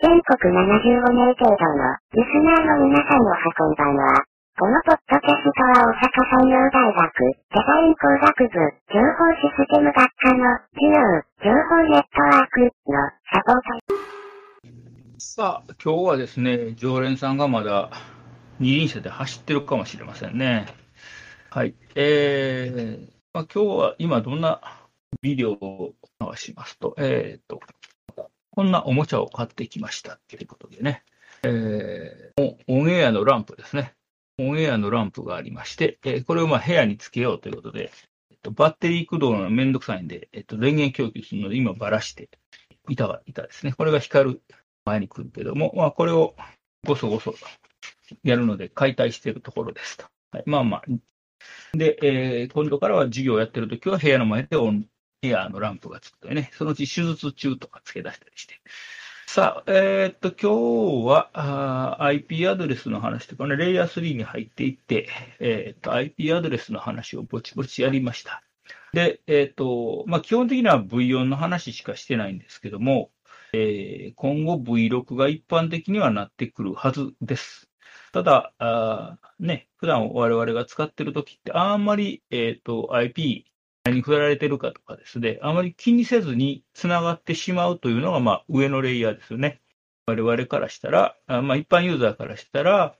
全国75名程度のリスナーの皆さんを運んばんは、このポッドキャストは大阪産業大学デザイン工学部情報システム学科の授業情報ネットワークのサポート。さあ、今日はですね、常連さんがまだ二輪車で走ってるかもしれませんね。はい。えー、まあ、今日は今どんなビデオを流しますと、え、ー、と、こんなおもちゃを買ってきましたということでね、えー、オンエアのランプですね。オンエアのランプがありまして、えー、これをまあ部屋につけようということで、えっと、バッテリー駆動のめんどくさいんで、えっと、電源供給するので今ばらして、板が、板ですね。これが光る前に来るけども、まあこれをごそごそやるので解体しているところですと。はい、まあまあ。で、えー、今度からは授業をやってるときは部屋の前でオンエアのランプがつくとね、そのうち手術中とか付け出したりして。さあ、えー、っと、今日はあ IP アドレスの話とかね、レイヤー3に入っていって、えー、っと、IP アドレスの話をぼちぼちやりました。で、えー、っと、まあ、基本的には V4 の話しかしてないんですけども、えー、今後 V6 が一般的にはなってくるはずです。ただ、あね、普段我々が使ってるときって、あんまり、えっ、と、IP に振られてるかとかですね、あまり気にせずに繋がってしまうというのが、まあ、上のレイヤーですよね。我々からしたら、あまあ、一般ユーザーからしたら、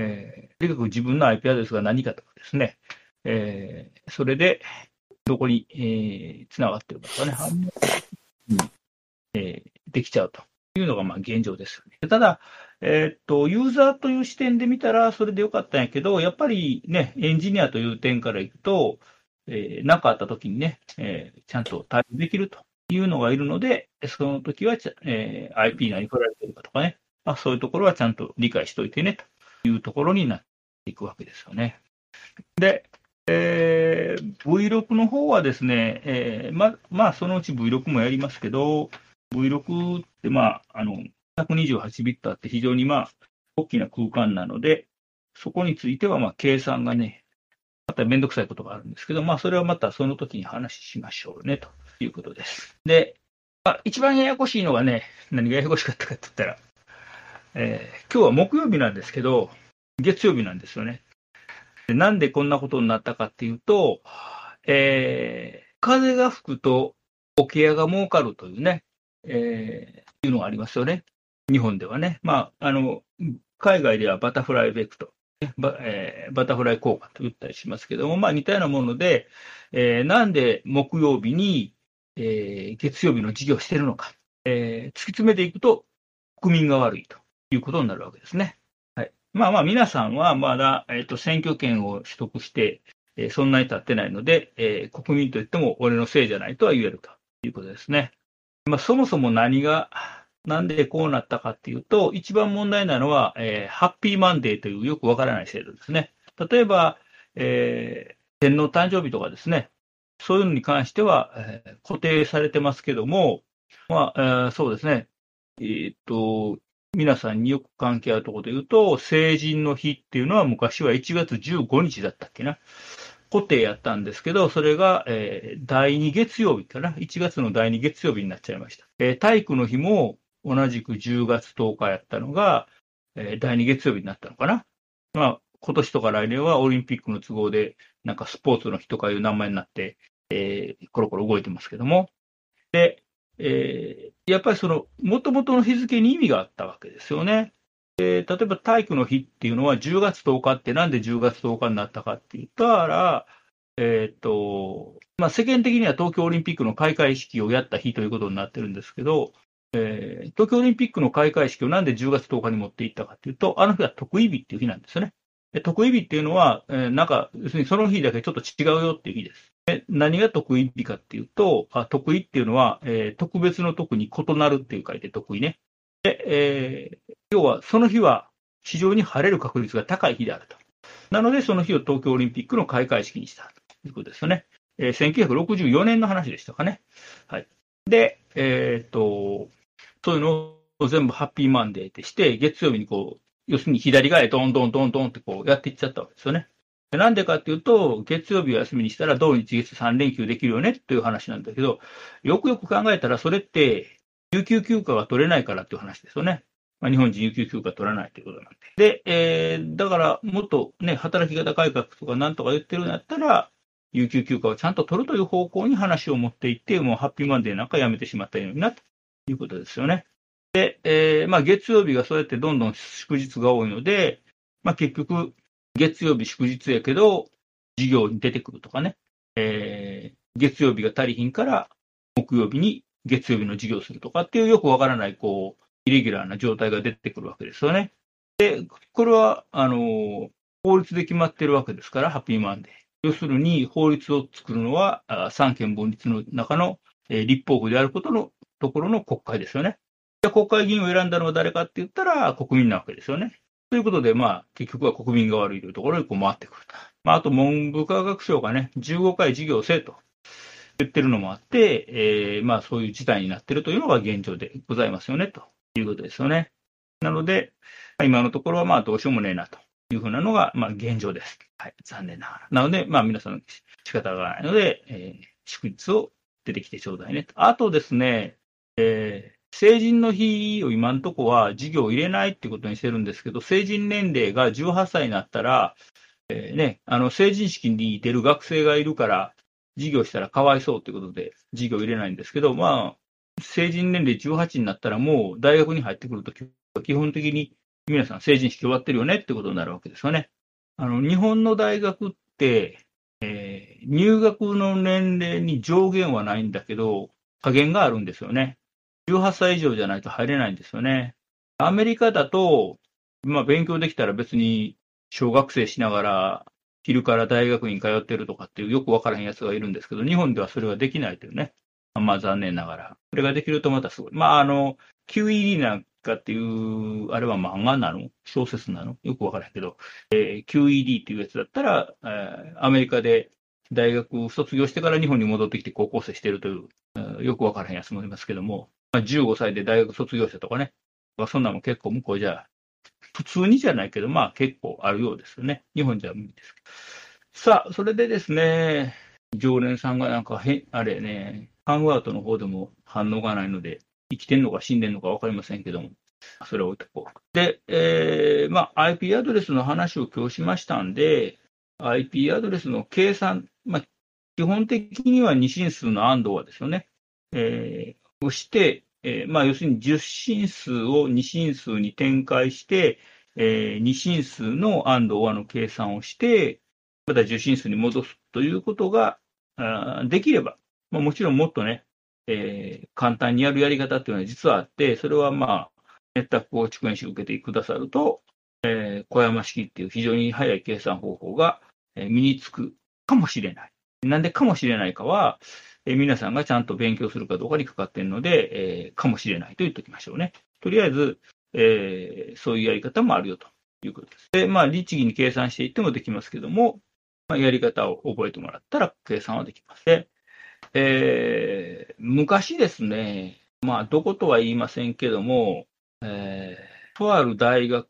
えー、とにかく自分の IP アドレスが何かとかですね、えー、それで、どこに、えー、繋がってるかとかね、うんえー、できちゃうというのが、まあ、現状ですよね。ただ、えー、っと、ユーザーという視点で見たら、それでよかったんやけど、やっぱりね、エンジニアという点からいくと、えー、なかあった時にね、えー、ちゃんと対応できるというのがいるので、その時はえー、IP 何振られてるかとかね、まあ、そういうところはちゃんと理解しといてねというところになっていくわけですよね。で、えー、V6 の方はですね、えー、ま、まあ、そのうち V6 もやりますけど、V6 って、まあ、あの、128ビットあって非常にまあ、大きな空間なので、そこについてはまあ計算がね、ためんどくさいことがあるんですけど、まあ、それはまたその時に話しましょうね、ということです。で、まあ、一番ややこしいのがね、何がややこしかったかって言ったら、えー、今日は木曜日なんですけど、月曜日なんですよね。なんでこんなことになったかっていうと、えー、風が吹くと桶屋が儲かるというね、えー、いうのがありますよね。日本ではね。まあ、あの、海外ではバタフライエフェクトバ,、えー、バタフライ効果と言ったりしますけども、まあ、似たようなもので、えー、なんで木曜日に、えー、月曜日の授業をしているのか、えー、突き詰めていくと、国民が悪いということになるわけですね。はい、まあまあ、皆さんはまだ、えーと、選挙権を取得して、えー、そんなに経ってないので、えー、国民といっても俺のせいじゃないとは言えるということですね。まあ、そもそも何がなんでこうなったかっていうと、一番問題なのは、えー、ハッピーマンデーというよくわからない制度ですね。例えば、えー、天皇誕生日とかですね、そういうのに関しては、えー、固定されてますけども、まあ、えー、そうですね、えー、っと、皆さんによく関係あるところで言うと、成人の日っていうのは昔は1月15日だったっけな。固定やったんですけど、それが、えー、第2月曜日かな。1月の第2月曜日になっちゃいました。えー、体育の日も、同じく10月10日やったのが、えー、第2月曜日になったのかな。まあ、今年とか来年はオリンピックの都合で、なんかスポーツの日とかいう名前になって、えー、コロコロ動いてますけども。で、えー、やっぱりその、もともとの日付に意味があったわけですよね。えー、例えば体育の日っていうのは10月10日ってなんで10月10日になったかって言ったら、えっ、と、まあ、世間的には東京オリンピックの開会式をやった日ということになってるんですけど、えー、東京オリンピックの開会式をなんで10月10日に持っていったかというと、あの日は特異日っていう日なんですよね。特異日っていうのは、えー、なんか、要するにその日だけちょっと違うよっていう日です。で何が特異日かっていうと、あ特異っていうのは、えー、特別の特に異なるっていう書いて特異ね。で、えー、要はその日は非常に晴れる確率が高い日であると。なので、その日を東京オリンピックの開会式にしたということですよね。えー、1964年の話でしたかね。はい。で、えっ、と、そういうのを全部ハッピーマンデーってして、月曜日にこう、要するに左側へドンドンドンドンってこうやっていっちゃったわけですよね。なんでかっていうと、月曜日を休みにしたら、土日月3連休できるよねっていう話なんだけど、よくよく考えたら、それって、有給休暇が取れないからっていう話ですよね。まあ、日本人有給休暇取らないということなんで。で、えー、だからもっとね、働き方改革とかなんとか言ってるんだったら、有給休暇をちゃんと取るという方向に話を持っていって、もうハッピーマンデーなんかやめてしまったようになということですよね。で、えー、まあ月曜日がそうやってどんどん祝日が多いので、まあ結局、月曜日祝日やけど、授業に出てくるとかね、えー、月曜日が足りひんから、木曜日に月曜日の授業するとかっていうよくわからない、こう、イレギュラーな状態が出てくるわけですよね。で、これは、あの、法律で決まってるわけですから、ハッピーマンデー。要するに、法律を作るのは、三権分立の中の、え、立法府であることのところの国会ですよね。で、国会議員を選んだのは誰かって言ったら、国民なわけですよね。ということで、まあ、結局は国民が悪いというところにこう回ってくると。まあ、あと、文部科学省がね、15回授業せと言ってるのもあって、えー、まあ、そういう事態になってるというのが現状でございますよね、ということですよね。なので、今のところはまあ、どうしようもねえなというふうなのが、まあ、現状です。はい、残念ながら。なので、まあ、皆さん仕方がないので、えー、祝日を出てきてちょうだいね。あとですね、えー、成人の日を今のところは授業を入れないってことにしてるんですけど、成人年齢が18歳になったら、えー、ね、あの成人式に出る学生がいるから、授業したらかわいそうということで、授業入れないんですけど、まあ、成人年齢18になったら、もう大学に入ってくると、基本的に皆さん成人式終わってるよねってことになるわけですよね。あの日本の大学って、えー、入学の年齢に上限はないんだけど、加減があるんですよね。18歳以上じゃないと入れないんですよね。アメリカだと、まあ、勉強できたら別に小学生しながら、昼から大学院通ってるとかっていうよくわからへんやつがいるんですけど、日本ではそれはできないというね。まあ残念ながら。これができるとまたすごい。まああの、QED なんかっていう、あれは漫画なの？小説なの？よくわからへんけど、えー、QED っていうやつだったら、えー、アメリカで大学卒業してから日本に戻ってきて高校生してるという、よくわからへんやつもいますけども、まあ、15歳で大学卒業したとかね、まあ、そんなも結構向こうじゃ、普通にじゃないけど、まあ結構あるようですよね。日本じゃ無理ですけど。さあ、それでですね、常連さんがなんかへ、あれね、ハングアウトの方でも反応がないので、生きてんのか死んでんのか分かりませんけども、それを置いとこう。で、えー、まあ、IP アドレスの話を今日しましたんで、IP アドレスの計算、まあ、基本的には二進数の AND はですよね。えー、をして、えー、まあ、要するに10進数を二進数に展開して、えー、二進数の AND 和の計算をして、また10進数に戻すということができれば、まあ、もちろんもっとね、えー、簡単にやるやり方っていうのは実はあって、それはまあ、ネットワーク構築演習を受けてくださると、えー、小山式っていう非常に早い計算方法が、身につくかもしれない。なんでかもしれないかは、え、皆さんがちゃんと勉強するかどうかにかかっているので、えー、かもしれないと言っておきましょうね。とりあえず、えー、そういうやり方もあるよということです。で、まあ、律儀に計算していってもできますけども、まあ、やり方を覚えてもらったら計算はできます。で、えー、昔ですね、まあ、どことは言いませんけども、えー、とある大学、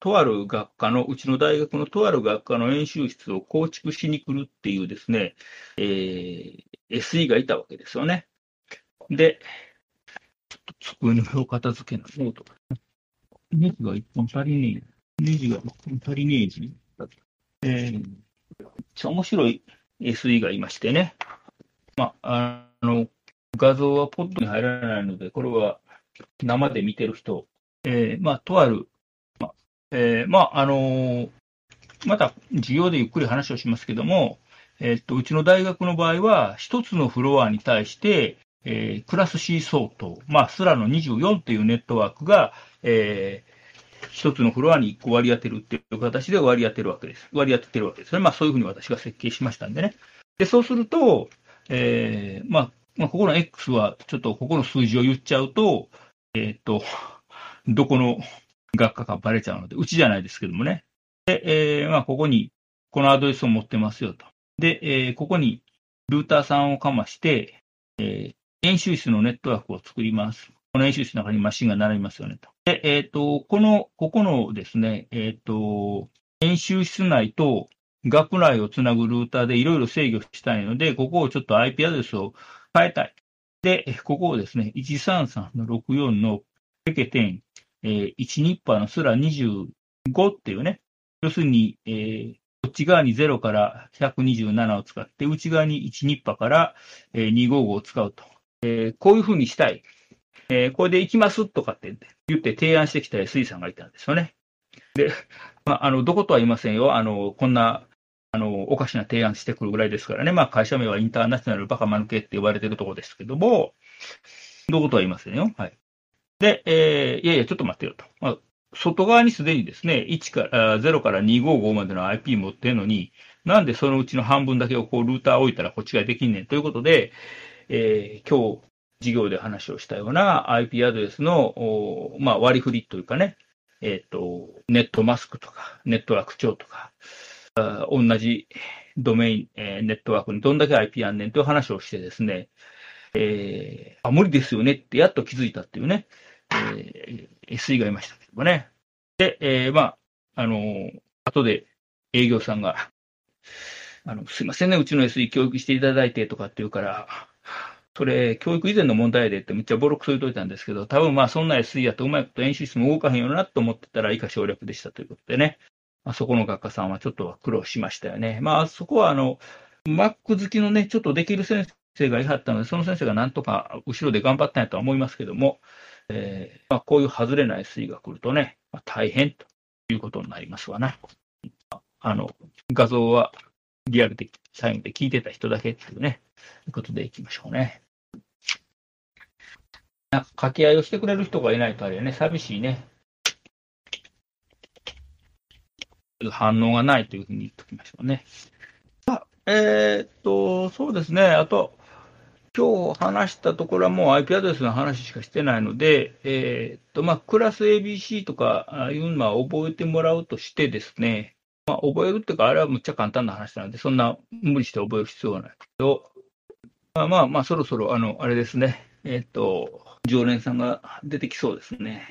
とある学科の、うちの大学のとある学科の演習室を構築しに来るっていうですね、えー、SE がいたわけですよね。で、ちょっと机の上を片付けなノートネジが一本足りねえ。ネジが一本足りねえじ。えー、めっちゃ面白い SE がいましてね。まあ、あの、画像はポッドに入らないので、これは生で見てる人、えー、まあ、とある、まあ、えー、まあ、あのー、また授業でゆっくり話をしますけども、え、っと、うちの大学の場合は、一つのフロアに対して、えー、クラス C 相当、まあ、スラの24というネットワークが、えー、一つのフロアに1個割り当てるっていう形で割り当てるわけです。割り当ててるわけですね。まあ、そういうふうに私が設計しましたんでね。で、そうすると、えー、まあ、まあ、ここの X は、ちょっとここの数字を言っちゃうと、えっ、と、どこの学科かバレちゃうので、うちじゃないですけどもね。で、えー、まあ、ここに、このアドレスを持ってますよと。で、えー、ここにルーターさんをかまして、えー、演習室のネットワークを作ります。この演習室の中にマシンが並びますよねと。で、えっ、ー、と、この、ここのですね、えっ、ー、と、演習室内と学内をつなぐルーターでいろいろ制御したいので、ここをちょっと IP アドレスを変えたい。で、ここをですね、133の64のペケ点、えー、1ニッパーのスラ25っていうね、要するに、えー、こっち側に0から127を使って、内側に1ニッパーから、255を使うと。えー、こういうふうにしたい。えー、これで行きますとかって言って提案してきた SE さんがいたんですよね。で、まあ、あの、どことは言いませんよ。あの、こんな、あの、おかしな提案してくるぐらいですからね。まあ、会社名はインターナショナルバカマヌケって呼ばれてるところですけども、どことは言いませんよ。はい。で、えー、いやいや、ちょっと待ってよと。まあ、外側にすでにですね、1から、0から255までの IP 持ってるのに、なんでそのうちの半分だけをこうルーター置いたらこっちができんねん。ということで、えー、今日、授業で話をしたような IP アドレスの、まあ、割り振りというかね、えっ、ー、と、ネットマスクとか、ネットワーク長とか、あ同じドメイン、えー、ネットワークにどんだけ IP あんねんという話をしてですね、えー、あ、無理ですよねってやっと気づいたっていうね、えー、SE がいましたけどもね。で、えー、まあ、あのー、後で営業さんが、あの、すいませんね、うちの SE 教育していただいてとかって言うから、それ、教育以前の問題でってめっちゃボロクソ言うといたんですけど、多分まあそんな SE やとうまいこと演習室も動かへんよなと思ってたら以下省略でしたということでね。まあ、そこの学科さんはちょっと苦労しましたよね。まあそこはあの、Mac 好きのね、ちょっとできる先生がいはったので、その先生がなんとか後ろで頑張ったんやとは思いますけども、えー、まあ、こういう外れない SE が来るとね、まあ、大変ということになりますわな。あの、画像はリアルで、サインで聞いてた人だけっていうね、いうことでいきましょうね。なんか掛け合いをしてくれる人がいないとあれね、寂しいね。反応がないというふうに言っておきましょうね。あえー、っと、そうですね。あと、今日話したところはもう IP アドレスの話しかしてないので、えー、と、まあ、クラス ABC とかいうのは覚えてもらうとしてですね、まあ、覚えるっていうか、あれはむっちゃ簡単な話なので、そんな無理して覚える必要はないけど、まあまあ、まあ、そろそろ、あの、あれですね、えー、っと、常連さんが出てきそうですね。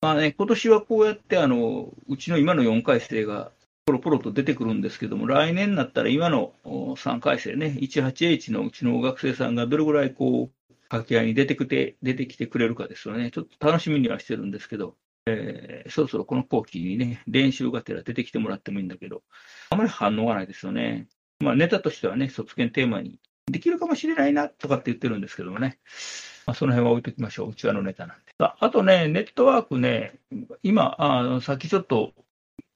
まあね、今年はこうやってあの、うちの今の4回生がポロポロと出てくるんですけども、来年になったら今の3回生ね、18H のうちの学生さんがどれぐらいこう、掛け合いに出てきて、出てきてくれるかですよね。ちょっと楽しみにはしてるんですけど、えー、そろそろこの後期にね、練習がてら出てきてもらってもいいんだけど、あまり反応がないですよね。まあネタとしてはね、卒検テーマにできるかもしれないなとかって言ってるんですけどもね。まあ、その辺は置いときましょう。うちわのネタなんで。あとね、ネットワークね、今、あさっきちょっと、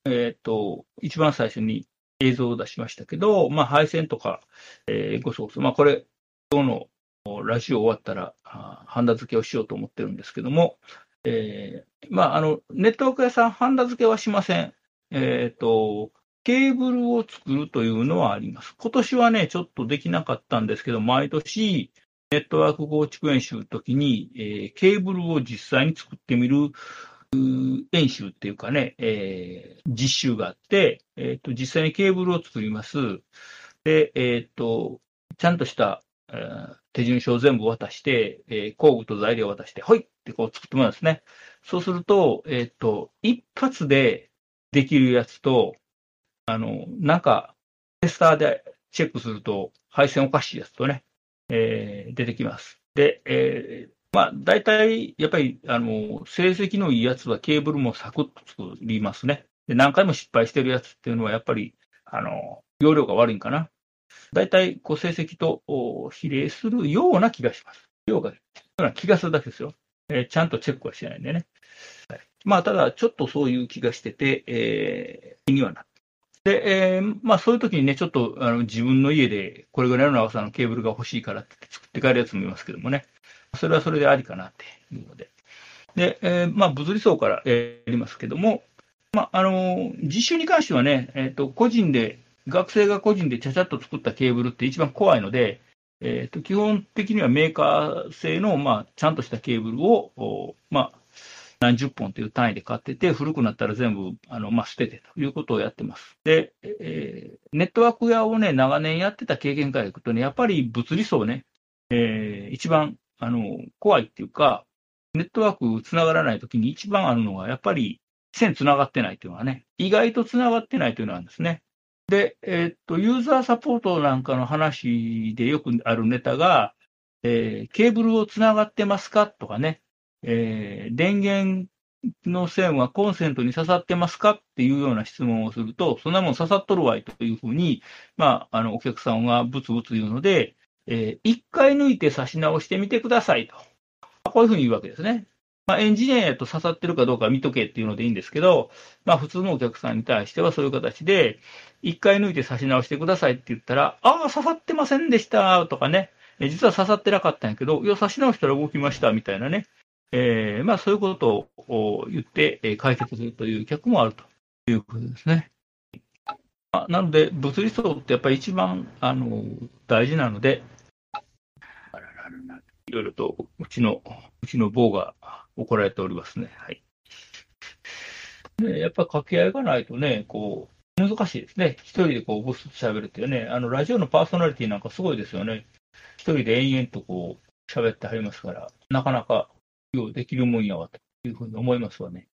えっ、ー、と、一番最初に映像を出しましたけど、まあ、配線とか、えー、ご操作、まあ、これ、今日のラジオ終わったら、ハンダ付けをしようと思ってるんですけども、えー、まあ、あの、ネットワーク屋さん、ハンダ付けはしません。えっ、ー、と、ケーブルを作るというのはあります。今年はね、ちょっとできなかったんですけど、毎年、ネットワーク構築演習の時に、えー、ケーブルを実際に作ってみる演習っていうかね、えー、実習があって、えっ、ー、と、実際にケーブルを作ります。で、えっ、と、ちゃんとした、えー、手順書を全部渡して、え工具と材料を渡して、ほいってこう作ってもらうんですね。そうすると、えっ、と、一発でできるやつと、あの、なんか、テスターでチェックすると、配線おかしいやつとね、えー、出てきます。で、えー、まあ、大体、やっぱり、あの、成績のいいやつはケーブルもサクッと作りますね。で、何回も失敗してるやつっていうのは、やっぱり、あの、容量が悪いんかな。大体、こう、成績と比例するような気がします。ようが、ような気がするだけですよ。えー、ちゃんとチェックはしてないんでね。はい、まあ、ただ、ちょっとそういう気がしてて、えー、気にはなってで、えー、まあそういう時にね、ちょっとあの自分の家でこれぐらいの長さのケーブルが欲しいからって作って帰るやつもいますけどもね、それはそれでありかなっていうので。で、えー、まあ物理層からやりますけども、まああの、実習に関してはね、えっ、ー、と、個人で、学生が個人でちゃちゃっと作ったケーブルって一番怖いので、えっ、ー、と、基本的にはメーカー製の、まあ、ちゃんとしたケーブルを、まあ、何十本という単位で買ってて、古くなったら全部、あの、まあ、捨ててということをやってます。で、えー、ネットワーク屋をね、長年やってた経験からいくとね、やっぱり物理層ね、えー、一番、あの、怖いっていうか、ネットワーク繋がらないときに一番あるのは、やっぱり線繋がってないというのはね、意外と繋がってないというのはですね。で、えっと、ユーザーサポートなんかの話でよくあるネタが、えーケーブルをつながってますかとかね、えー電源の線はコンセントに刺さってますかっていうような質問をすると、そんなもん刺さっとるわいというふうに、まあ、あの、お客さんがブツブツ言うので、えー一回抜いて差し直してみてくださいと。こういうふうに言うわけですね。まあ、エンジニアやと刺さってるかどうか見とけっていうのでいいんですけど、まあ、普通のお客さんに対してはそういう形で、一回抜いて差し直してくださいって言ったら、ああ、刺さってませんでしたとかね、実は刺さってなかったんやけど、いや、差し直したら動きましたみたいなね、えーまあ、そういうことを言って、解決するという客もあるということですね。まなので、物理層ってやっぱり一番あの大事なので、あららららいろいろとうちの、うちの棒が怒られておりますね。はい。でやっぱ掛け合いがないとね、こう、難しいですね。一人でこう、ブスと喋るっていうね、あの、ラジオのパーソナリティなんかすごいですよね。一人で延々とこう、喋ってはりますから、なかなか、ようできるもんやわ、というふうに思いますわね。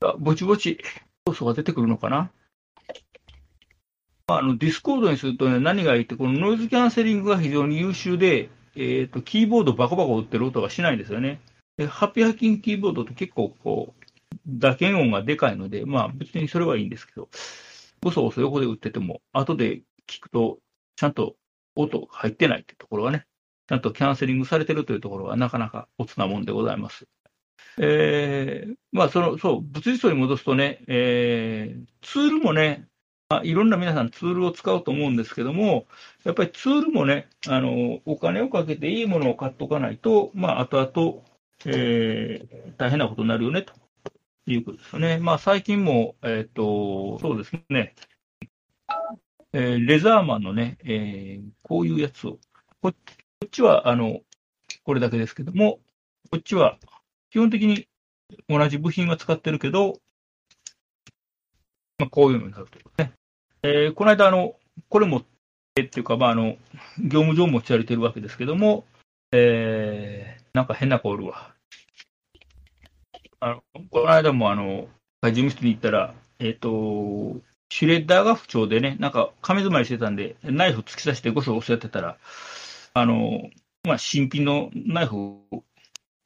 あぼちぼち、要素が出てくるのかなあの、ディスコードにするとね、何がいいって、このノイズキャンセリングが非常に優秀で、えっ、と、キーボードバコバコ打ってる音がしないんですよね。で、ハッピーハッキングキーボードって結構こう、打鍵音がでかいので、まあ別にそれはいいんですけど、ボソボソ横で打ってても、後で聞くと、ちゃんと音が入ってないってところがね、ちゃんとキャンセリングされてるというところはなかなかおつなもんでございます。えー、まあその、そう、物理層に戻すとね、えー、ツールもね、まあ、いろんな皆さんツールを使うと思うんですけども、やっぱりツールもね、あの、お金をかけていいものを買っておかないと、まあ、後々、えー大変なことになるよね、ということですよね。まあ、最近も、えっ、と、そうですね、えーレザーマンのね、えーこういうやつを、こっちは、あの、これだけですけども、こっちは、基本的に同じ部品は使ってるけど、まあ、こういうのになるというね。えーこの間、あの、これも、えっていうか、まあ、あの、業務上持ち歩いてるわけですけども、えーなんか変な子おるわ。あの、この間も、あの、事務室に行ったら、えっ、と、シュレッダーが不調でね、なんか、紙詰まりしてたんで、ナイフ突き刺してゴソゴソやってたら、あの、まあ、新品のナイフ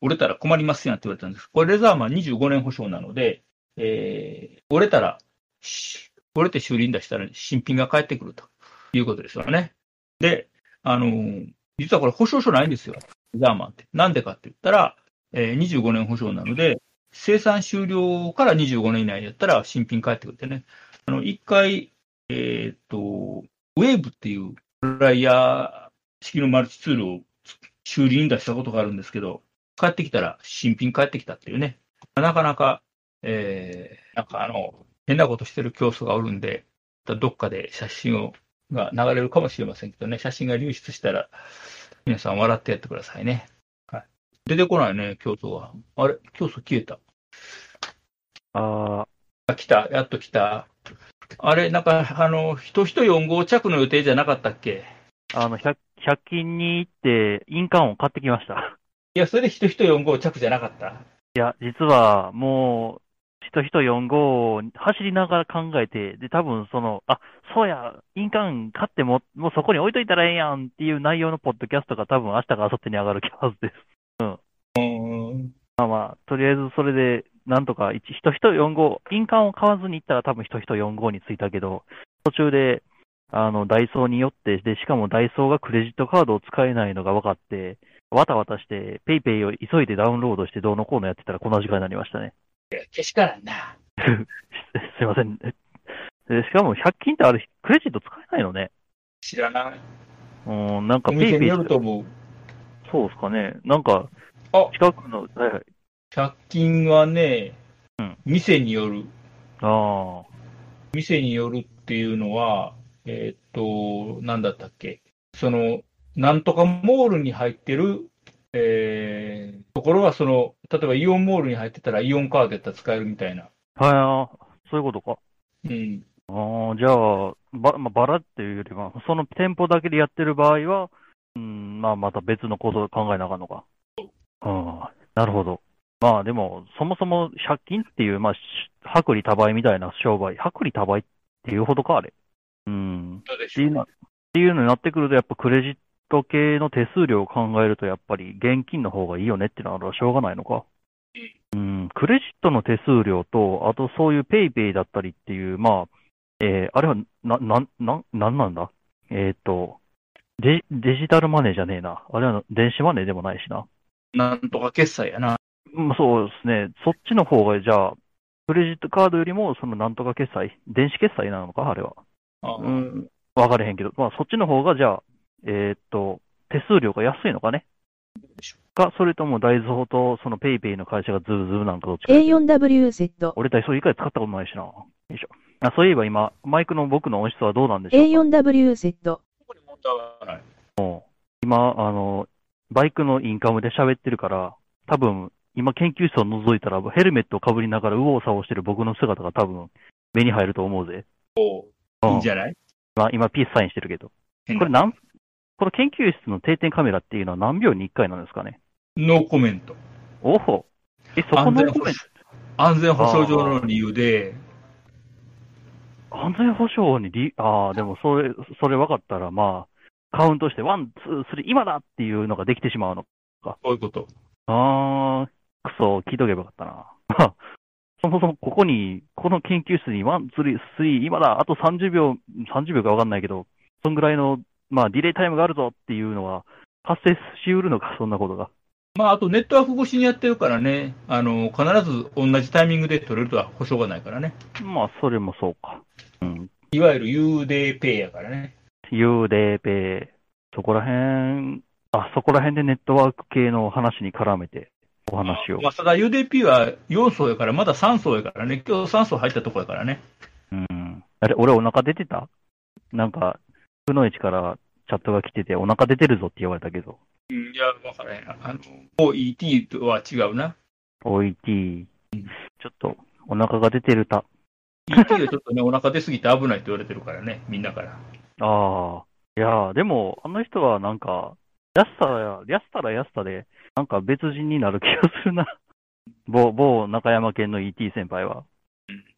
折れたら困りますやんって言われたんです。これレザーマン25年保証なので、えー折れたら、し折れて修理に出したら新品が返ってくるということですよね。で、あの実はこれ保証書ないんですよ。ザーマンって。なんでかって言ったら、えー25年保証なので、生産終了から25年以内やったら新品返ってくるってね。あの、一回、えーと、ウェーブっていうフライヤー式のマルチツールを修理に出したことがあるんですけど、帰ってきたら新品帰ってきたっていうね。なかなか、えー、なんかあの、変なことしてる教祖がおるんで、どっかで写真を、が流れるかもしれませんけどね、写真が流出したら、皆さん笑ってやってくださいね。はい。出てこないね、教祖が。あれ？教祖消えた。ああ、来た。やっと来た。あれ、なんか、あの、人人4号着の予定じゃなかったっけ？あ、あの、100、100均に行って、印鑑を買ってきました。いや、それで人人4号着じゃなかった？いや、実は、もう、人人4号を走りながら考えて、で、多分その、あ、そうや、印鑑買っても、もうそこに置いといたらええやんっていう内容のポッドキャストが多分明日か明後日に上がるはずです。うん。まあまあ、とりあえずそれで、なんとか、人人4号、印鑑を買わずに行ったら多分人人4号に着いたけど、途中で、あの、ダイソーによって、で、しかもダイソーがクレジットカードを使えないのが分かって、わたわたして、ペイペイを急いでダウンロードしてどうのこうのやってたらこんな時間になりましたね。けしからんな。す すいません。でしかも、100均ってあれ、クレジット使えないのね。知らない。うん、なんかおペイペイ店によると思う。そうですかね。なんか、あ、近くの、はいはい。100均はね、うん店による。ああ、店によるっていうのは、えーっと、なんだったっけ。その、なんとかモールに入ってる、えー、ところは、その、例えばイオンモールに入ってたらイオンカードやったら使えるみたいな。はいそういうことか。うん。ああ、じゃあ、ば、まあ、バラっていうよりは、その店舗だけでやってる場合は、うん、まあ、また別のことを考えなあかんのか。ああ、なるほど。まあ、でも、そもそも借金っていう、まあ、し薄利多売みたいな商売、薄利多売っていうほどか、あれ。ううん。どうでしょっていううのっていうのになってくると、やっぱクレジット系の手数料を考えると、やっぱり現金の方がいいよねっていうのはしょうがないのか。うん、クレジットの手数料と、あとそういうペイペイだったりっていう、まあ、えーあれは、な、な、な、なんなんだ？えっ、とデ、デジタルマネーじゃねえな。あれは電子マネーでもないしな。なんとか決済やな。まあ、そうですね。そっちの方が、じゃあ、クレジットカードよりも、そのなんとか決済、電子決済なのか？あれは。あーうん、わかれへんけど、まあ、そっちの方が、じゃあ、えーっと、手数料が安いのかね？か、それともダイソーとそのペイペイの会社がズブズブなんかどっちか。A4W セット。俺ダイソー以外使ったことないしな。よいしょ。あそういえば今、マイクの僕の音質はどうなんでしょうか？A4W セット。ここに問題はない。今、あの、バイクのインカムで喋ってるから、多分、今研究室を覗いたら、ヘルメットをかぶりながら右往左往してる僕の姿が多分、目に入ると思うぜ。おうんいいんじゃない？まあ、今、ピースサインしてるけど。これなん、この研究室の定点カメラっていうのは何秒に1回なんですかね？ノーコメント。おほえ、そこ安のコメン全保障安全保障上の理由で、安全保障にり、ああ、でもそれ、それ分かったら、まあ、カウントして、ワン、ツー、スリー、今だっていうのができてしまうの。こういうこと。あー、くそ、聞いとけばよかったな。まあそもそもここに、この研究室にワン、ツー、スリー、今だ、あと30秒、30秒か分かんないけど、そんぐらいの、まあ、ディレイタイムがあるぞっていうのは、発生しうるのか、そんなことが。まあ、あとネットワーク越しにやってるからね、あの、必ず同じタイミングで取れるとは保証がないからね。まあ、それもそうか。うん。いわゆる U デーペイやからね。U デーペイ、そこら辺、あ、そこら辺でネットワーク系の話に絡めてお話を。まあ、ただ UDP は4層やから、まだ3層やからね。今日3層入ったとこやからね。うん。あれ、俺お腹出てた？なんか、負の位置からチャットが来てて、お腹出てるぞって言われたけど。うん、いや、わからへん。あの、OET とは違うな。OET、ちょっと、お腹が出てるた。ET はちょっとね、お腹出すぎて危ないって言われてるからね、みんなから。ああ。いやーでも、あの人はなんか、安さや、安さら安さで、なんか別人になる気がするな。某、某中山県の ET 先輩は。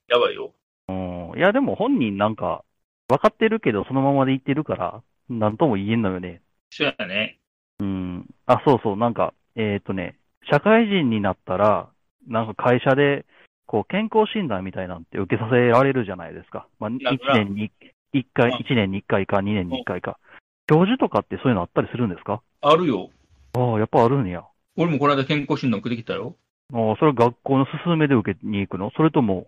やばいよ。うん。いや、でも本人なんか、分かってるけど、そのままで言ってるから、なんとも言えんのよね。そうやね。うん。あ、そうそう、なんか、えっ、とね、社会人になったら、なんか会社で、こう、健康診断みたいなんて受けさせられるじゃないですか。まあ、1なるほど年に1回、うん1年に1回か、2年に1回か。教授とかってそういうのあったりするんですか？あるよ。ああ、やっぱあるんや。俺もこの間健康診断受けてきたよ。ああ、それ学校の勧めで受けに行くの？それとも、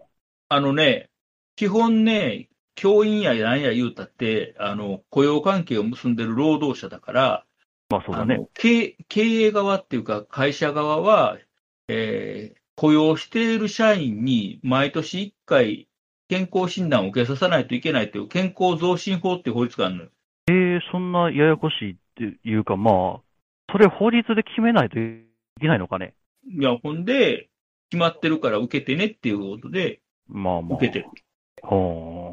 あのね、基本ね、教員やなんや言うたって、あの、雇用関係を結んでる労働者だから、まあそうだね。経経営側っていうか、会社側は、えー雇用している社員に毎年1回健康診断を受けさせないといけないという健康増進法っていう法律があるのよ。ええそんなややこしいっていうか、まあ、それ法律で決めないといけないのかね。いや、ほんで、決まってるから受けてねっていうことで、まあまあ。受けてる。はあ。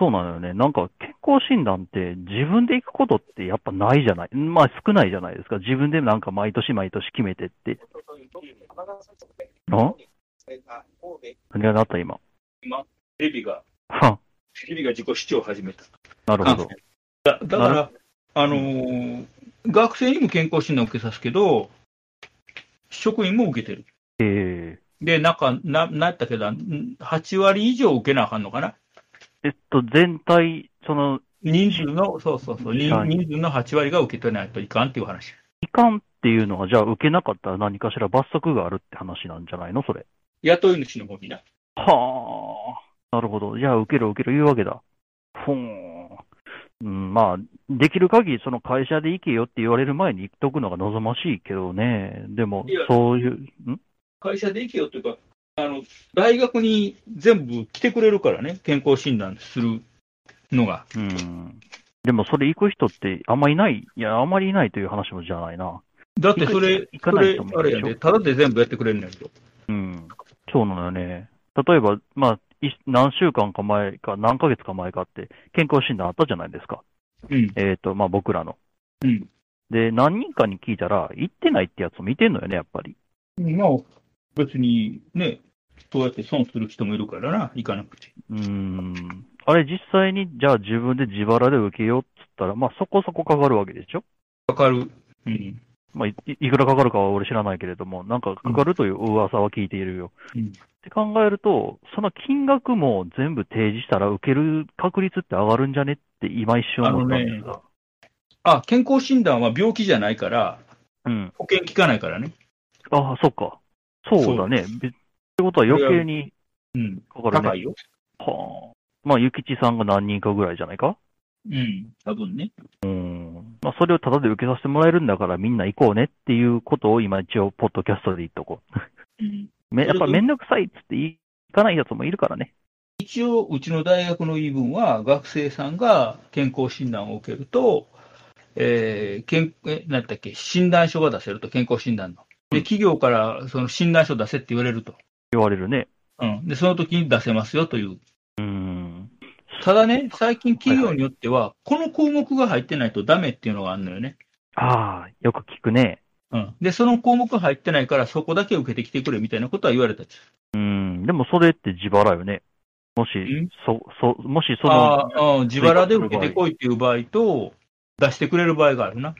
そうなのよね。なんか健康診断って自分で行くことってやっぱないじゃない。まあ少ないじゃないですか。自分でなんか毎年毎年決めてって。あ？何がなった今？今、テレビが、はテレビが自己主張を始めた。なるほど。だだかなら、あのー学生にも健康診断を受けさすけど、職員も受けてる。えで、なんか、な、なったけど、ん8割以上受けなあかんのかなええっと、全体、その、人数の、そうそうそう、人数の8割が受け取れないといかんっていう話。いかんっていうのは、じゃあ受けなかったら何かしら罰則があるって話なんじゃないのそれ。雇い主の方にな。はあ。なるほど。じゃあ受けろ受けろ言うわけだ。ほーん。うん、まあ、できる限りその会社で行けよって言われる前に行っとくのが望ましいけどね。でもそういう、ん？会社で行けよっていうか、あの、大学に全部来てくれるからね、健康診断するのが。うん。でもそれ行く人ってあんまいない、いや、あんまりいないという話もじゃないな。だってそれ、行かない人も、いるでしょあれやで、ただで全部やってくれるんだけど。うん。そうなのよね。例えば、まあ、い何週間か前か何ヶ月か前かって健康診断あったじゃないですか。うん。えっ、と、まあ僕らの。うん。で、何人かに聞いたら、行ってないってやつもいてんのよね、やっぱり。まあ、別にね、そうやって損する人もいるからな、行かなくて。うーん。あれ実際に、じゃあ自分で自腹で受けようっつったら、まあそこそこかかるわけでしょ？かかる。うん。まあい、いくらかかるかは俺知らないけれども、なんかかかるという噂は聞いているよ。うんって考えると、その金額も全部提示したら受ける確率って上がるんじゃねって今一瞬思ったんですが。あ、健康診断は病気じゃないから、うん。保険効かないからね。ああ、そっか。そうだね。べってことは余計にうん。かかるね。高いよ。はあ。まあ、ゆきちさんが何人かぐらいじゃないか？うん。多分ね。うん。まあ、それをタダで受けさせてもらえるんだからみんな行こうねっていうことを今一応、ポッドキャストで言っとこう。うん。めやっぱめんどくさいっつって行かないやつもいるからね。一応、うちの大学の言い分は、学生さんが健康診断を受けると、えー、けんえ、なんだっけ、診断書が出せると、健康診断の。で、うん企業からその診断書出せって言われると。言われるね。うん。で、その時に出せますよという。うん。ただね、最近企業によっては、この項目が入ってないとダメっていうのがあるのよね。ああ、よく聞くね。うん。で、その項目入ってないから、そこだけ受けてきてくれみたいなことは言われた。うん。でもそれって自腹よね。もしん、そ、そ、もしその、ああ、うん自腹で受けてこいっていう場合と、出してくれる場合があるな。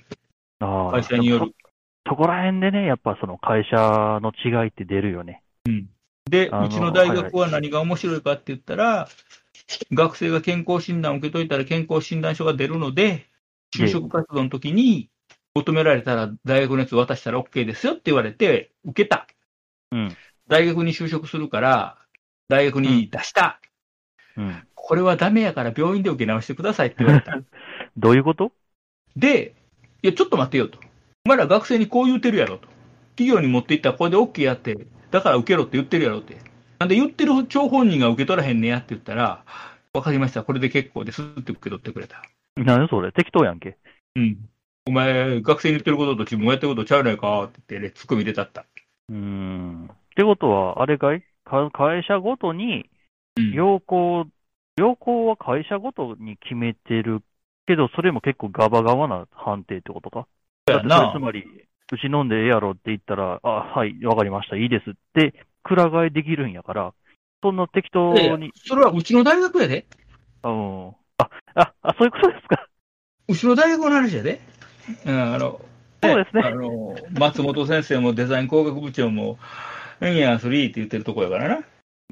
ああ会社による。そこら辺でね、やっぱその会社の違いって出るよね。で、あのうちの大学は何が面白いかって言ったら、学生が健康診断を受けといたら健康診断書が出るので、就職活動の時に求められたら大学のやつ渡したら OK ですよって言われて、受けた。うん。大学に就職するから、大学に出した。うん。これはダメやから病院で受け直してくださいって言われた。どういうこと？で、いや、ちょっと待ってよと。お前ら学生にこう言ってるやろと。企業に持っていったらこれで OK やって、だから受けろって言ってるやろって。なんで言ってる張本人が受け取らへんねやって言ったら、わかりました、これで結構ですって受け取ってくれた。何それ？適当やんけ。うん。お前、学生に言ってることと自分がやってることちゃうないかって言って、ね、ツッコミ出たった。うーん。ってことは、あれかい？か会社ごとに、うん要項、は会社ごとに決めてるけど、それも結構ガバガバな判定ってことか？だってそれつまり、うち飲んでええやろって言ったら、あ、はい、わかりました、いいですって、くら替えできるんやから、そんな適当に、それはうちの大学やで。うん。あ、あ、あ、そういうことですか。うちの大学の話やで。うん、あの、そうですねあの、松本先生もデザイン工学部長も、エンヤースリーって言ってるとこやからな。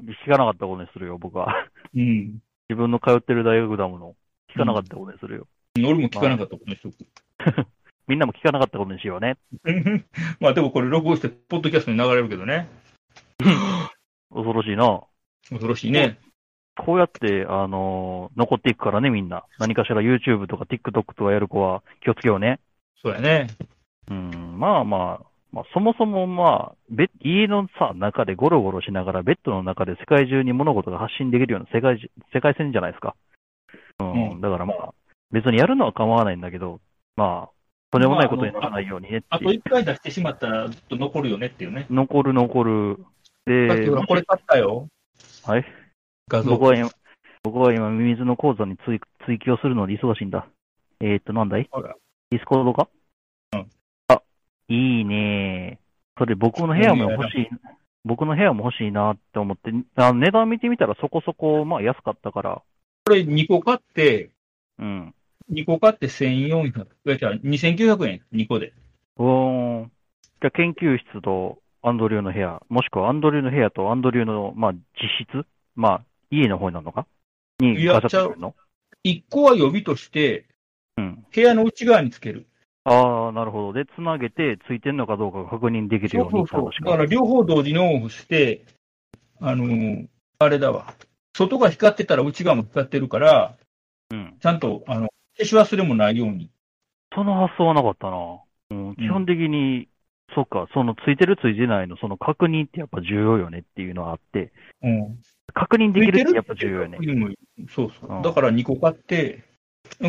聞かなかったことにするよ、僕は。うん。自分の通ってる大学だもの。聞かなかったことにするよ。俺も聞かなかったことにしとく。みんなも聞かなかったことにしようね。まあでもこれ録音して、ポッドキャストに流れるけどね。恐ろしいな。恐ろしいね。こうやって、あのー残っていくからね、みんな。何かしら YouTube とか TikTok とかやる子は気をつけようね。そうやね。うん、まあまあ、まあ、そもそもまあ、ベ家のさ、中でゴロゴロしながら、ベッドの中で世界中に物事が発信できるような世界じ、世界線じゃないですか。うん、うんだからまあ、別にやるのは構わないんだけど、まあ、とんでもないことにならないようにね。あと一回出してしまったらずっと残るよねっていうね。残る残る。でこれ買ったよ。はい。画像。僕は今、僕は今、ミミズの講座に追追記をするので忙しいんだ。えー、っと、なんだい。 Discord か？うん。あ、いいねそれ僕の部屋も欲しい、僕の部屋も欲しいなって思って、あ値段見てみたらそこそこ、まあ安かったから、これ2個買って、うん。2個買って1400、いやじゃあ2900円、2個で。じゃあ研究室とアンドリューの部屋、もしくはアンドリューの部屋とアンドリューの、まあ、自室まあ、家の方になるのか？にいってくるの？1個は予備として、うん。部屋の内側につける。ああ、なるほど。で、つなげて、ついてんのかどうかが確認できるようにそうそう確だから両方同時にオフして、あのーあれだわ。外が光ってたら内側も光ってるから、うん。ちゃんと、あの、消し忘れもないように。その発想はなかったな。うん、基本的に、そっか、そのついてるついてないの、その確認ってやっぱ重要よねっていうのはあって、うん。確認できるってやっぱ重要よね。うんそうそうう。んだから2個買って、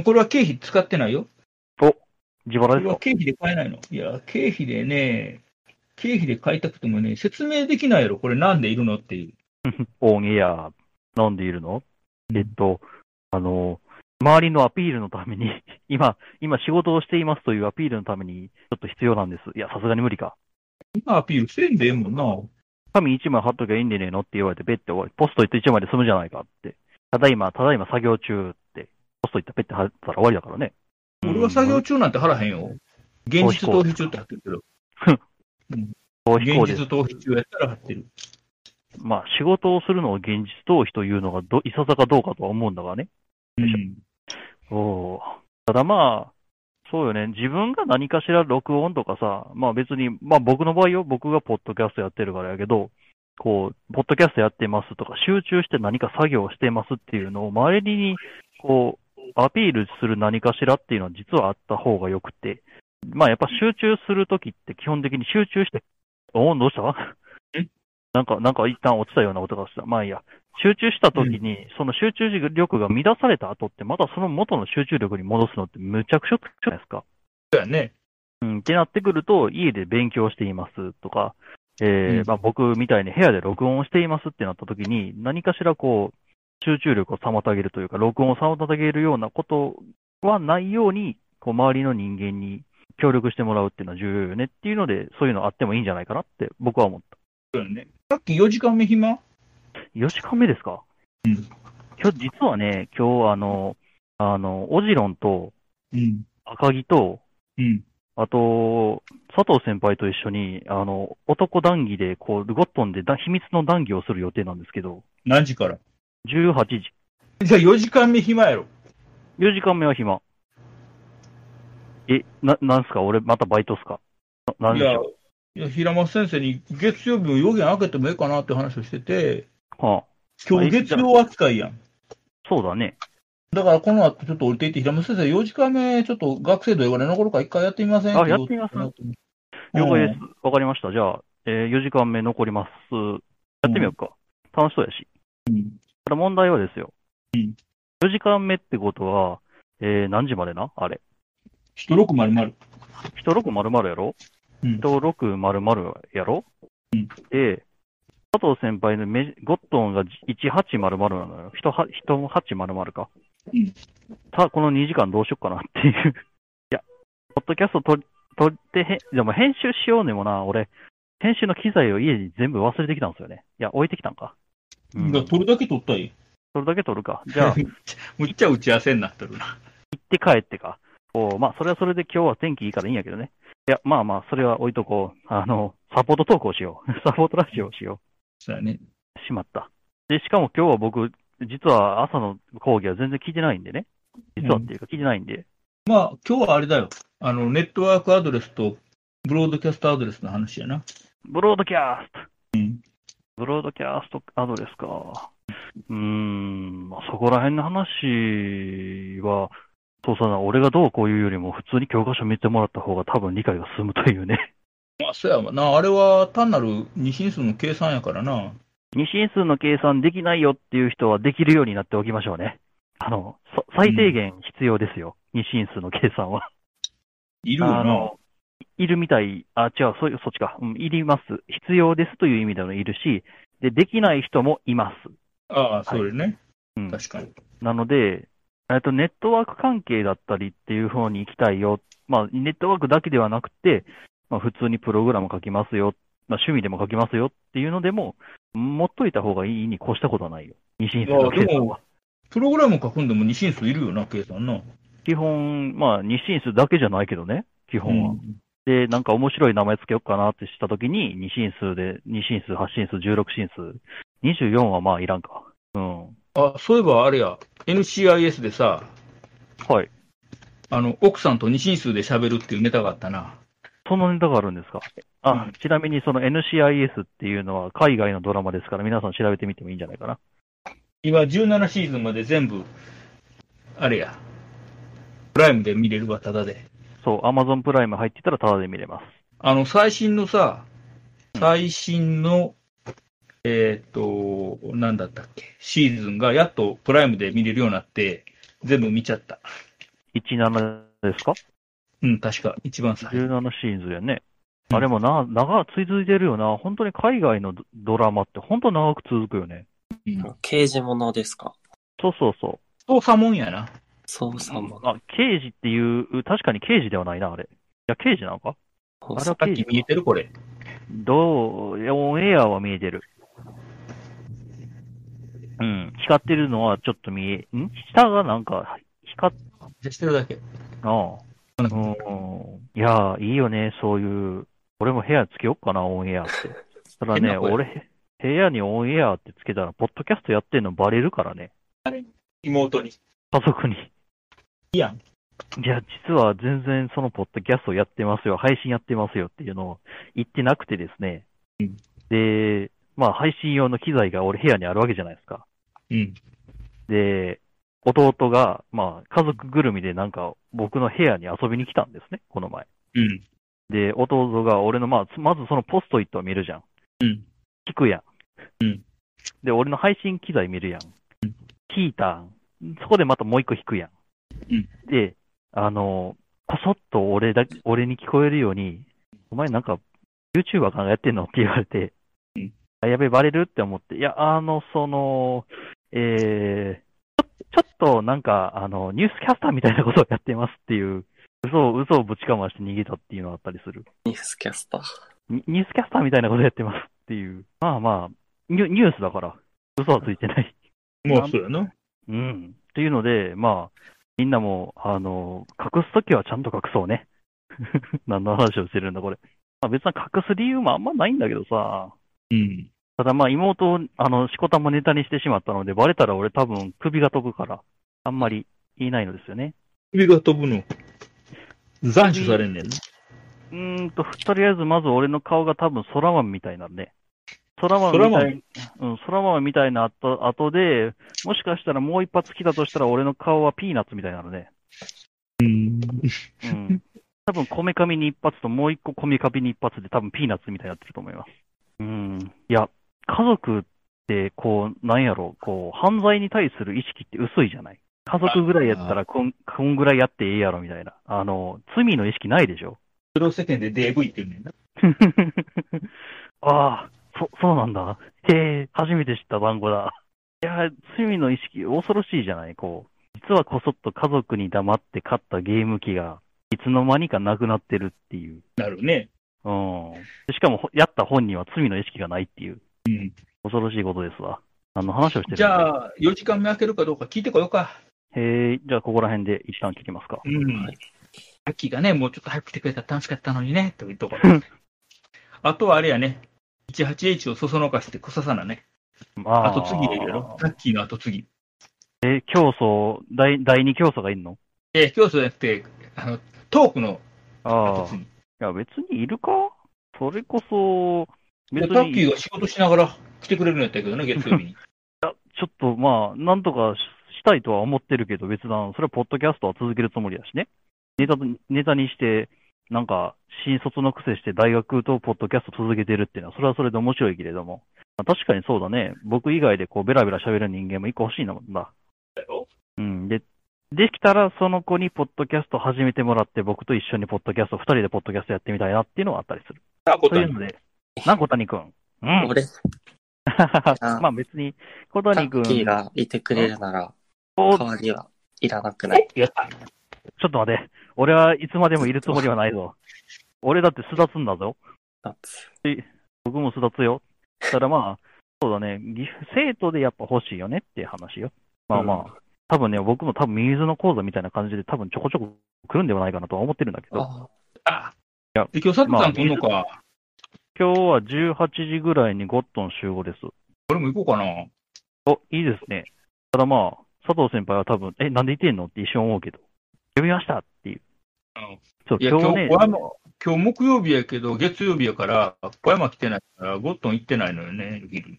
これは経費使ってないよ。自腹ですか？これは経費で買えないの。いや、経費でね、経費で買いたくてもね、説明できないやろ。これなんでいるのっていう。オンエア、なんでいるの？えっと、あの、周りのアピールのために、今、今仕事をしていますというアピールのために、ちょっと必要なんです。いや、さすがに無理か。今アピールせんでええもんな。紙1枚貼っときゃいいんでねえのって言われて、ベッて終わり、ポストイット1枚で済むじゃないかって。ただいま、ただいま作業中って、ポストいったらペッて貼ったら終わりだからね。俺は作業中中なんて腹へんよ。現実逃避中って貼ってるけど、現逃避行です実。逃避中やったら貼ってる。まあ、仕事をするのを現実逃避というのがど、いささかどうかとは思うんだがね。うん。おーただまあ、そうよね。自分が何かしら録音とかさ、まあ別に、まあ僕の場合よ、僕がポッドキャストやってるからやけど、こう、ポッドキャストやってますとか、集中して何か作業をしてますっていうのを周りに、こう、アピールする何かしらっていうのは実はあった方がよくて、まあやっぱ集中するときって基本的に集中して、おーどうした？なんか、なんか一旦落ちたような音がした。まあいいや。集中したときに、その集中力が乱された後って、またその元の集中力に戻すのってむちゃくちゃじゃないですか。そうやね。うん、ってなってくると、家で勉強していますとか、えーうんまあ、僕みたいに部屋で録音をしていますってなったときに、何かしらこう、集中力を妨げるというか、録音を妨げるようなことはないように、こう、周りの人間に協力してもらうっていうのは重要よねっていうので、そういうのあってもいいんじゃないかなって僕は思った。そうやね。さっき4時間目暇？4時間目ですか？うん。今日、実はね、今日、あの、あの、オジロンとうん。赤木と、うん。あと、佐藤先輩と一緒に、あの、男談義で、こう、ルゴットンでだ秘密の談義をする予定なんですけど、何時から？18時。じゃあ4時間目暇やろ。4時間目は暇。え、な、なんすか？俺またバイトっすか？ななんいやでしょ、いや平松先生に月曜日も予言開けてもええかなって話をしてて、うはあ、今日月曜扱いやん。そうだね。だからこの後ちょっと降りていって、平松先生、4時間目、ちょっと学生同意が残るから一回やってみませんあやってみますうん了解です。わかりました。じゃあ、えー4時間目残ります。やってみようか。楽しそうやし。うんただ問題はですよ。うん4時間目ってことは、えー何時までな？あれ。一六丸々。人600やろ？うん人600やろ？うんで、佐藤先輩のメゴットンが1800なのよ。人は人800か。うんさあ、この2時間どうしよっかなっていう。いや、ポッドキャスト撮ってへん、でも編集しようねもな、俺。編集の機材を家に全部忘れてきたんですよね。いや、置いてきたんか。うん。だから取るだけ取ったらいい。それだけ撮るか。じゃあ、行 むっちゃ打ち合わせになってるな。って帰ってか。こうまあ、それはそれで今日は天気いいからいいんやけどね。いや、まあまあ、それは置いとこう。あの、サポート投稿しよう。サポートラジオをしよそうやね。う。しまった。で、しかも今日は僕、実は朝の講義は全然聞いてないんでね。実はっていうか聞いてないんで。まあ、今日はあれだよ。あの、ネットワークアドレスと、ブロードキャストアドレスの話やな。ブロードキャスト。うん。ブロードキャストアドレスか。うーん、まあ、そこら辺の話は、そうさな、俺がどうこういうよりも普通に教科書見てもらった方が多分理解が進むというね。まあ、そうやわな。あれは単なる二進数の計算やからな。二進数の計算できないよっていう人はできるようになっておきましょうね。あの、そ最低限必要ですよ。二進数の計算は。いるよな。いるみたい、あ、違う、そういう、そっちか。うん、いります。必要ですという意味でもいるし、で、できない人もいます。ああ、それね。うん。確かに。なので、えっと、ネットワーク関係だったりっていう方に行きたいよ。まあ、ネットワークだけではなくて、まあ、普通にプログラム書きますよ。まあ、趣味でも書きますよっていうのでも、持っといた方がいいに越したことはないよ。二進数の計算は。プログラム書くんでも二進数いるよな、計算な。基本、まあ、二進数だけじゃないけどね。基本は。うんで、なんか面白い名前つけようかなってしたときに、二進数で、二進数、八進数、十六進数。24はまあいらんか。うん。あ、そういえばあれや、NCIS でさ、はい。あの、奥さんと二進数で喋るっていうネタがあったな。そのネタがあるんですか？あ、うんちなみにその NCIS っていうのは海外のドラマですから皆さん調べてみてもいいんじゃないかな。今17シーズンまで全部、あれや、プライムで見れるわ、ただで。そう、Amazon プライム入ってたらタダで見れます。あの、最新のさ、最新の、えーっと、なんだったっけ、シーズンがやっとプライムで見れるようになって、全部見ちゃった。17ですか？うん、確か、一番最初。?17 シーズンやね。うんあれもな、長く続いてるよな。本当に海外のドドラマって本当長く続くよね。うん刑事物ですか？そうそうそ捜査もんやな。捜査物。う。あ、刑事っていう、確かに刑事ではないな、あれ。いや、刑事なのか？あれはさっき見えてるこれ。どう、オンエアは見えてる。うん。光ってるのはちょっと見え、ん？下がなんか、光っ、じゃしてるだけ。ああ。うん。いやー、いいよね、そういう。俺も部屋つけようかな、オンエアって。ただね、俺、部屋にオンエアってつけたら、ポッドキャストやってんのバレるからね。妹に。家族に。いいやん。いや、実は全然そのポッドキャストやってますよ、配信やってますよっていうのを言ってなくてですね。うんで、まあ配信用の機材が俺部屋にあるわけじゃないですか。うん。で、弟が、まあ家族ぐるみでなんか僕の部屋に遊びに来たんですね、この前。うん。で、弟が俺の、まあ、つまずそのポストイットを見るじゃん。うん。聞くやん。うん。で、俺の配信機材見るやん。うん聞いたん。そこでまたもう一個弾くやん。うんで、あの、こそっと俺だ、俺に聞こえるように、お前なんか、YouTuber かなんかやってんの？って言われて、うんあやべえ、バレる？って思って、いや、あの、その、えー、ちょちょっとなんか、あの、ニュースキャスターみたいなことをやってますっていう、嘘を、嘘をぶちかまして逃げたっていうのがあったりする。ニュースキャスター。ニニュースキャスターみたいなことやってますっていう。まあまあ、ニュニュースだから、嘘はついてない。もうそうやな。うん。っていうので、まあ、みんなも、あの、隠すときはちゃんと隠そうね。何の話をしてるんだ、これ。まあ別に隠す理由もあんまないんだけどさ。うん。ただまあ妹を、あの、しこたまネタにしてしまったので、バレたら俺多分首が飛ぶから、あんまり言えないのですよね。首が飛ぶの？斬首されんねんな。うーんと、とりあえずまず俺の顔が多分空豆みたいなんで。空豆みたい、うん、空豆みたいな後後で、もしかしたらもう一発来たとしたら俺の顔はピーナッツみたいなので。うん。うん。多分こめかみに一発ともう一個こめかみに一発で多分ピーナッツみたいになってると思います。うん。いや、家族ってこう、なんやろ、こう、犯罪に対する意識って薄いじゃない？家族ぐらいやったらこん、こんぐらいやってええやろみたいな。あの、罪の意識ないでしょ？それを世間で DV って言うねんな。ああ、そ、そうなんだ。へえ、初めて知った単語だ。いや、罪の意識恐ろしいじゃない、こう。実はこそっと家族に黙って買ったゲーム機が、いつの間にかなくなってるっていう。なるね。うん。でしかも、ほやった本人は罪の意識がないっていう。うん。恐ろしいことですわ。何の話をしてるんじだゃあ、4時間目開けるかどうか聞いてこようか。へえ、じゃあここら辺で一旦切りますか。うんはい。さっきがね、もうちょっと早く来てくれたら楽しかったのにね、というところ。あとはあれやね、18H をそそのかして臭さなね。まあ、後継ぎでいるやろ。さっきの後継ぎ。え、競争、第、第二競争がいんの？えー、教祖じゃなくて、あの、トークのああ。い後継ぎ。や、別にいるか？それこそ、タッに。キーが仕事しながら来てくれるんやったけどね、月曜日に。ちょっとまあ、なんとかししたいとは思ってるけど、別段、それはポッドキャストは続けるつもりだしね。ネタと、ネタにして、なんか、新卒の癖して大学とポッドキャスト続けてるっていうのは、それはそれで面白いけれども。まあ確かにそうだね。僕以外でこう、ベラベラ喋る人間も一個欲しいのもんだ。だようん。で、できたらその子にポッドキャスト始めてもらって、僕と一緒にポッドキャスト、二人でポッドキャストやってみたいなっていうのがあったりする。あ、こそういうので、なん小谷くん。うん。俺、まあ別に、小タ谷くん。ッキーがいてくれるなら、お代わりはいらなくない？やった。ちょっと待って。俺はいつまでもいるつもりはないぞ。俺だって巣立つんだぞ。だって僕も巣立つよ。ただまあ、そうだね。生徒でやっぱ欲しいよねっていう話よ。まあまあ、多分ね、僕も多分水の講座みたいな感じで多分ちょこちょこ来るんではないかなとは思ってるんだけど、ああ、いやで今日佐藤さん来んのか。今日は18時ぐらいにゴットン集合です。俺も行こうかな。お、いいですね。ただまあ、佐藤先輩は多分、え、なんでいてんの？って一瞬思うけど、呼びましたっていう。うんそう、いや、今日、今日ね、小山、今日木曜日やけど、月曜日やから、小山来てないから、ゴットン行ってないのよね、昼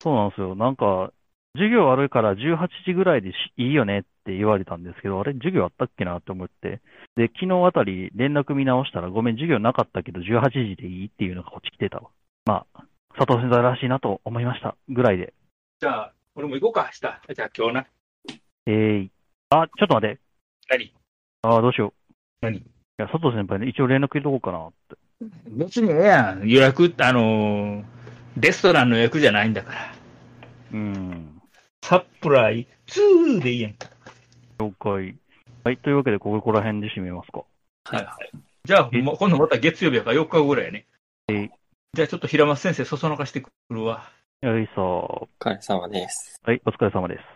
そうなんですよ。なんか、授業あるから18時ぐらいでしいいよねって言われたんですけど、あれ、授業あったっけなって思って。で、昨日あたり連絡見直したら、ごめん、授業なかったけど18時でいいっていうのがこっち来てたわ。まあ、佐藤先生らしいなと思いました。ぐらいで。じゃあ、俺も行こうか、明日。じゃあ今日な。えー、あ、ちょっと待って。何？あーどうしよう。何？いや、佐藤先輩に一応連絡入れとこうかなって。別にええやん。予約って、あのーレストランの予約じゃないんだから。うん。サプライズでいいやん。了解。はい、というわけで、ここら辺で締めますか。はい。はい。じゃあ、もう今度また月曜日やから4日後ぐらいやね。えーじゃあちょっと平松先生、そそのかしてくるわ。よいしょ。お疲れ様です。はい、お疲れ様です。